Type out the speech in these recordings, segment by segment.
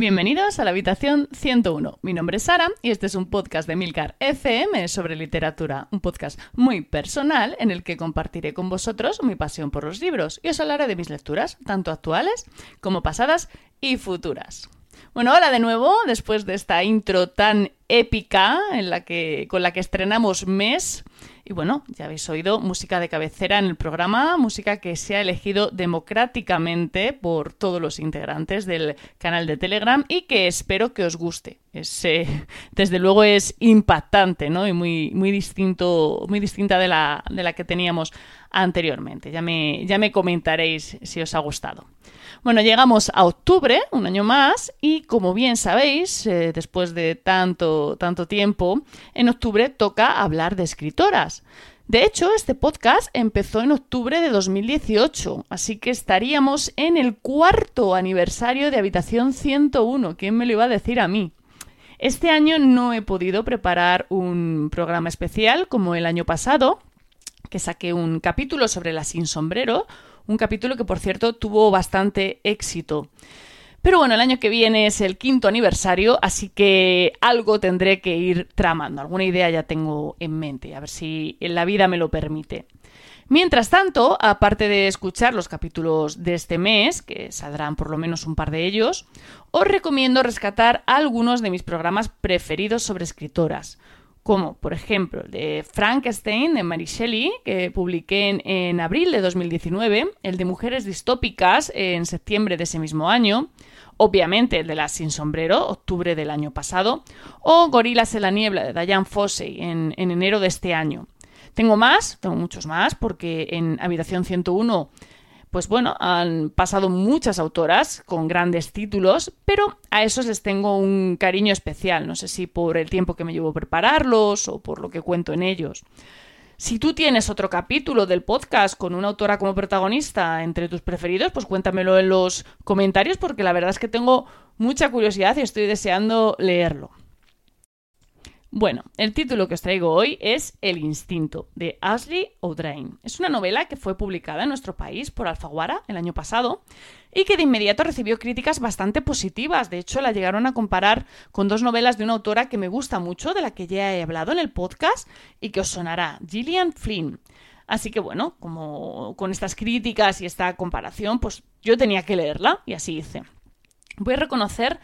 Bienvenidos a la habitación 101. Mi nombre es Sara y este es un podcast de Milcar FM sobre literatura, un podcast muy personal en el que compartiré con vosotros mi pasión por los libros y os hablaré de mis lecturas, tanto actuales como pasadas y futuras. Bueno, hola de nuevo, después de esta intro tan épica en la que, con la que estrenamos mes. Y bueno, ya habéis oído música de cabecera en el programa, música que se ha elegido democráticamente por todos los integrantes del canal de Telegram y que espero que os guste. Es, desde luego es impactante, ¿no? Y muy, muy distinto, muy distinta de la, de la que teníamos anteriormente. Ya me, ya me comentaréis si os ha gustado. Bueno, llegamos a octubre, un año más, y como bien sabéis, eh, después de tanto, tanto tiempo, en octubre toca hablar de escritoras. De hecho, este podcast empezó en octubre de 2018, así que estaríamos en el cuarto aniversario de Habitación 101. ¿Quién me lo iba a decir a mí? Este año no he podido preparar un programa especial como el año pasado, que saqué un capítulo sobre la sin sombrero, un capítulo que, por cierto, tuvo bastante éxito. Pero bueno, el año que viene es el quinto aniversario, así que algo tendré que ir tramando. Alguna idea ya tengo en mente, a ver si la vida me lo permite. Mientras tanto, aparte de escuchar los capítulos de este mes, que saldrán por lo menos un par de ellos, os recomiendo rescatar algunos de mis programas preferidos sobre escritoras como por ejemplo el de Frankenstein de Mary Shelley, que publiqué en, abril de 2019, el de Mujeres distópicas en septiembre de ese mismo año, obviamente el de Las sin sombrero, octubre del año pasado, o Gorilas en la niebla de Diane Fossey en, en enero de este año. Tengo más, tengo muchos más, porque en Habitación 101 pues bueno, han pasado muchas autoras con grandes títulos, pero a esos les tengo un cariño especial, no sé si por el tiempo que me llevo prepararlos o por lo que cuento en ellos. Si tú tienes otro capítulo del podcast con una autora como protagonista entre tus preferidos, pues cuéntamelo en los comentarios porque la verdad es que tengo mucha curiosidad y estoy deseando leerlo. Bueno, el título que os traigo hoy es El instinto, de Ashley O'Drain. Es una novela que fue publicada en nuestro país por Alfaguara el año pasado y que de inmediato recibió críticas bastante positivas. De hecho, la llegaron a comparar con dos novelas de una autora que me gusta mucho, de la que ya he hablado en el podcast y que os sonará, Gillian Flynn. Así que bueno, como con estas críticas y esta comparación, pues yo tenía que leerla y así hice. Voy a reconocer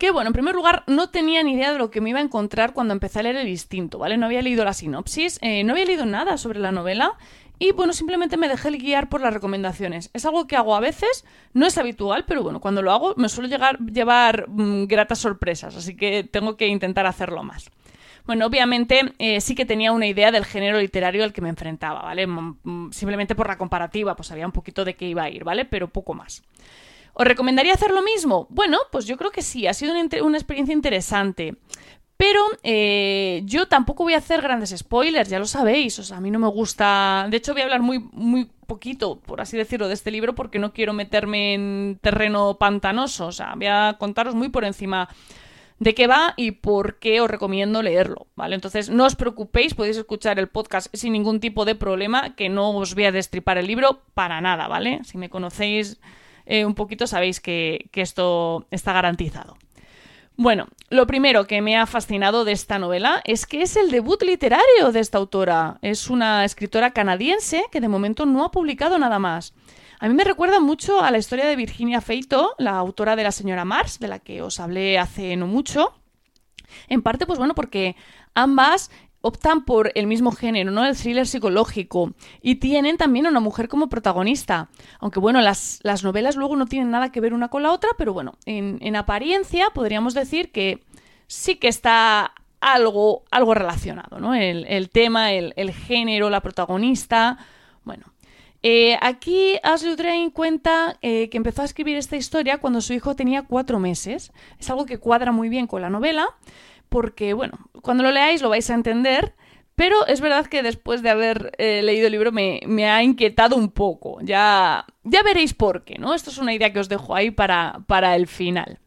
que, bueno, en primer lugar, no tenía ni idea de lo que me iba a encontrar cuando empecé a leer El Instinto, ¿vale? No había leído la sinopsis, eh, no había leído nada sobre la novela y, bueno, simplemente me dejé guiar por las recomendaciones. Es algo que hago a veces, no es habitual, pero bueno, cuando lo hago me suelo llegar, llevar mm, gratas sorpresas, así que tengo que intentar hacerlo más. Bueno, obviamente eh, sí que tenía una idea del género literario al que me enfrentaba, ¿vale? Simplemente por la comparativa, pues sabía un poquito de qué iba a ir, ¿vale? Pero poco más. ¿Os recomendaría hacer lo mismo? Bueno, pues yo creo que sí, ha sido una, experiencia interesante. Pero eh, yo tampoco voy a hacer grandes spoilers, ya lo sabéis. O sea, a mí no me gusta. De hecho, voy a hablar muy, muy poquito, por así decirlo, de este libro porque no quiero meterme en terreno pantanoso. O sea, voy a contaros muy por encima de qué va y por qué os recomiendo leerlo, ¿vale? Entonces, no os preocupéis, podéis escuchar el podcast sin ningún tipo de problema, que no os voy a destripar el libro para nada, ¿vale? Si me conocéis eh, un poquito sabéis que, esto está garantizado. Bueno, lo primero que me ha fascinado de esta novela es que es el debut literario de esta autora. Es una escritora canadiense que de momento no ha publicado nada más. A mí me recuerda mucho a la historia de Virginia Feito, la autora de La señora Mars, de la que os hablé hace no mucho. En parte, pues bueno, porque ambas optan por el mismo género, ¿no? El thriller psicológico. Y tienen también a una mujer como protagonista. Aunque bueno, las, las novelas luego no tienen nada que ver una con la otra, pero bueno, en, apariencia podríamos decir que sí que está algo, algo relacionado, ¿no? El, tema, el, género, la protagonista. Bueno. Eh, aquí Ashley Drain cuenta eh, que empezó a escribir esta historia cuando su hijo tenía cuatro meses. Es algo que cuadra muy bien con la novela porque, bueno, cuando lo leáis lo vais a entender, pero es verdad que después de haber eh, leído el libro me, ha inquietado un poco. Ya, ya veréis por qué, ¿no? Esto es una idea que os dejo ahí para, para el final.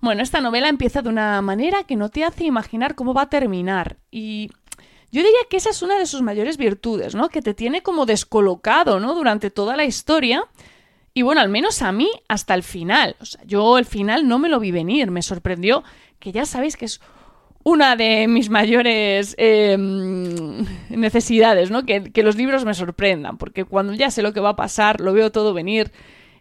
Bueno, esta novela empieza de una manera que no te hace imaginar cómo va a terminar. Y yo diría que esa es una de sus mayores virtudes, ¿no? Que te tiene como descolocado, ¿no? Durante toda la historia Y bueno, al menos a mí hasta el final. O sea, yo el final no me lo vi venir. Me sorprendió que ya sabéis que es una de mis mayores em, necesidades, ¿no? Que, los libros me sorprendan, porque cuando ya sé lo que va a pasar, lo veo todo venir,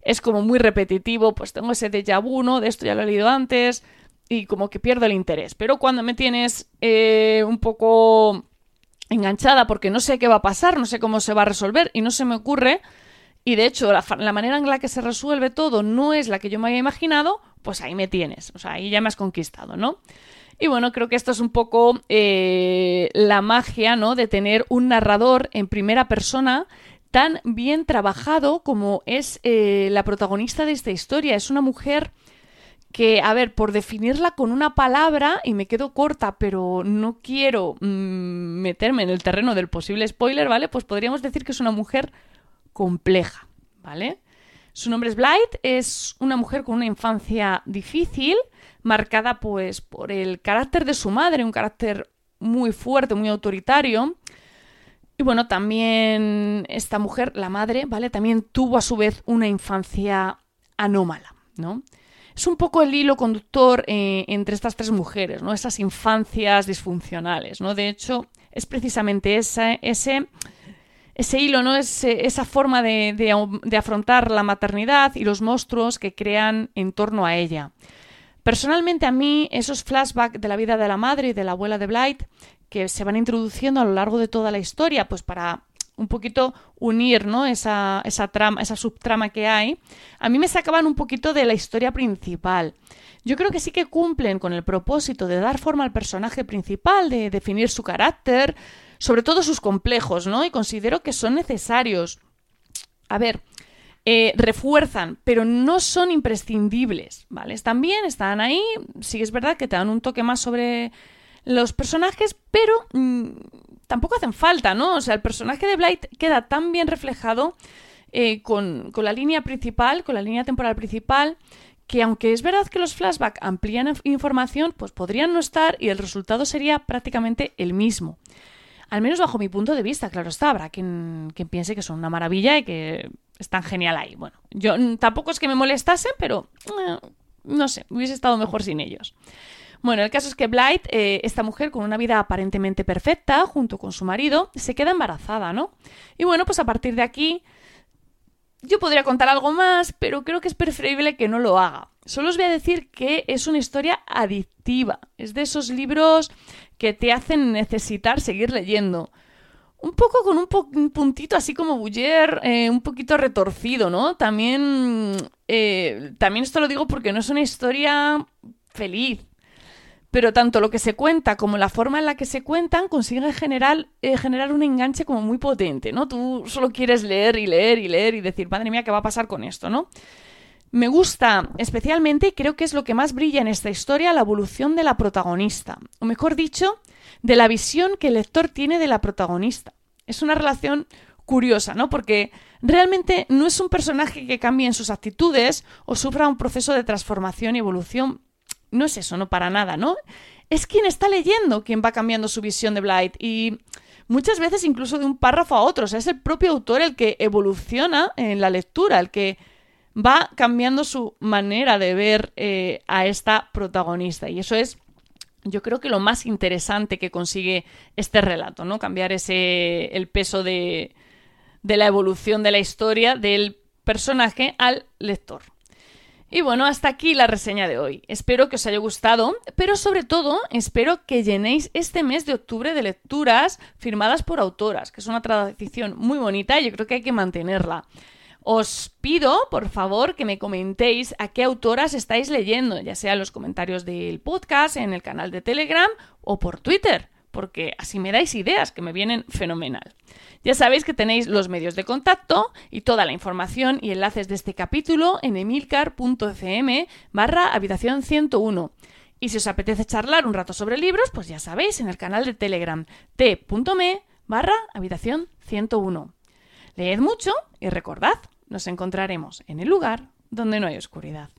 es como muy repetitivo, pues tengo ese déjà vu, ¿no? De esto ya lo he leído antes, y como que pierdo el interés. Pero cuando me tienes eh, un poco enganchada porque no sé qué va a pasar, no sé cómo se va a resolver y no se me ocurre, y de hecho la, la manera en la que se resuelve todo no es la que yo me había imaginado, pues ahí me tienes, o sea, ahí ya me has conquistado, ¿no? Y bueno, creo que esto es un poco eh, la magia, ¿no? De tener un narrador en primera persona tan bien trabajado como es eh, la protagonista de esta historia. Es una mujer que, a ver, por definirla con una palabra, y me quedo corta, pero no quiero mm, meterme en el terreno del posible spoiler, ¿vale? Pues podríamos decir que es una mujer compleja, ¿vale? Su nombre es Blight, es una mujer con una infancia difícil, marcada pues por el carácter de su madre, un carácter muy fuerte, muy autoritario. Y bueno, también esta mujer, la madre, ¿vale? También tuvo a su vez una infancia anómala, ¿no? Es un poco el hilo conductor eh, entre estas tres mujeres, ¿no? Esas infancias disfuncionales, ¿no? De hecho, es precisamente ese, ese, ese hilo, ¿no? esa forma de, de afrontar la maternidad y los monstruos que crean en torno a ella. Personalmente a mí esos flashbacks de la vida de la madre y de la abuela de Blight que se van introduciendo a lo largo de toda la historia, pues para un poquito unir ¿no? esa, esa, trama, esa subtrama que hay, a mí me sacaban un poquito de la historia principal. Yo creo que sí que cumplen con el propósito de dar forma al personaje principal, de definir su carácter, sobre todo sus complejos, ¿no? Y considero que son necesarios. A ver, eh, refuerzan, pero no son imprescindibles, ¿vale? Están bien, están ahí, sí es verdad que te dan un toque más sobre los personajes, pero mm, tampoco hacen falta, ¿no? O sea, el personaje de Blight queda tan bien reflejado eh, con, con la línea principal, con la línea temporal principal, que aunque es verdad que los flashbacks amplían información, pues podrían no estar y el resultado sería prácticamente el mismo. Al menos bajo mi punto de vista, claro está, habrá quien, quien piense que son una maravilla y que están genial ahí. Bueno, yo tampoco es que me molestasen, pero eh, no sé, hubiese estado mejor sin ellos. Bueno, el caso es que Blight, eh, esta mujer con una vida aparentemente perfecta, junto con su marido, se queda embarazada, ¿no? Y bueno, pues a partir de aquí yo podría contar algo más, pero creo que es preferible que no lo haga. Solo os voy a decir que es una historia adictiva. Es de esos libros que te hacen necesitar seguir leyendo un poco con un, puntito así como Buller, eh, un poquito retorcido, ¿no? También, eh, también esto lo digo porque no es una historia feliz, pero tanto lo que se cuenta como la forma en la que se cuentan consiguen generar, eh, generar un enganche como muy potente, ¿no? Tú solo quieres leer y leer y leer y decir, madre mía, ¿qué va a pasar con esto, no? Me gusta especialmente, y creo que es lo que más brilla en esta historia, la evolución de la protagonista. O mejor dicho, de la visión que el lector tiene de la protagonista. Es una relación curiosa, ¿no? Porque realmente no es un personaje que cambie en sus actitudes o sufra un proceso de transformación y evolución. No es eso, no para nada, ¿no? Es quien está leyendo quien va cambiando su visión de Blight y muchas veces incluso de un párrafo a otro. O sea, es el propio autor el que evoluciona en la lectura, el que va cambiando su manera de ver eh, a esta protagonista. Y eso es yo creo que lo más interesante que consigue este relato, ¿no? Cambiar ese el peso de, de la evolución de la historia del personaje al lector. Y bueno, hasta aquí la reseña de hoy. Espero que os haya gustado, pero sobre todo espero que llenéis este mes de octubre de lecturas firmadas por autoras, que es una tradición muy bonita y yo creo que hay que mantenerla. Os pido, por favor, que me comentéis a qué autoras estáis leyendo, ya sea en los comentarios del podcast, en el canal de Telegram o por Twitter, porque así me dais ideas que me vienen fenomenal. Ya sabéis que tenéis los medios de contacto y toda la información y enlaces de este capítulo en emilcar.fm barra habitación 101. Y si os apetece charlar un rato sobre libros, pues ya sabéis, en el canal de Telegram t.me barra habitación 101. Leed mucho y recordad, nos encontraremos en el lugar donde no hay oscuridad.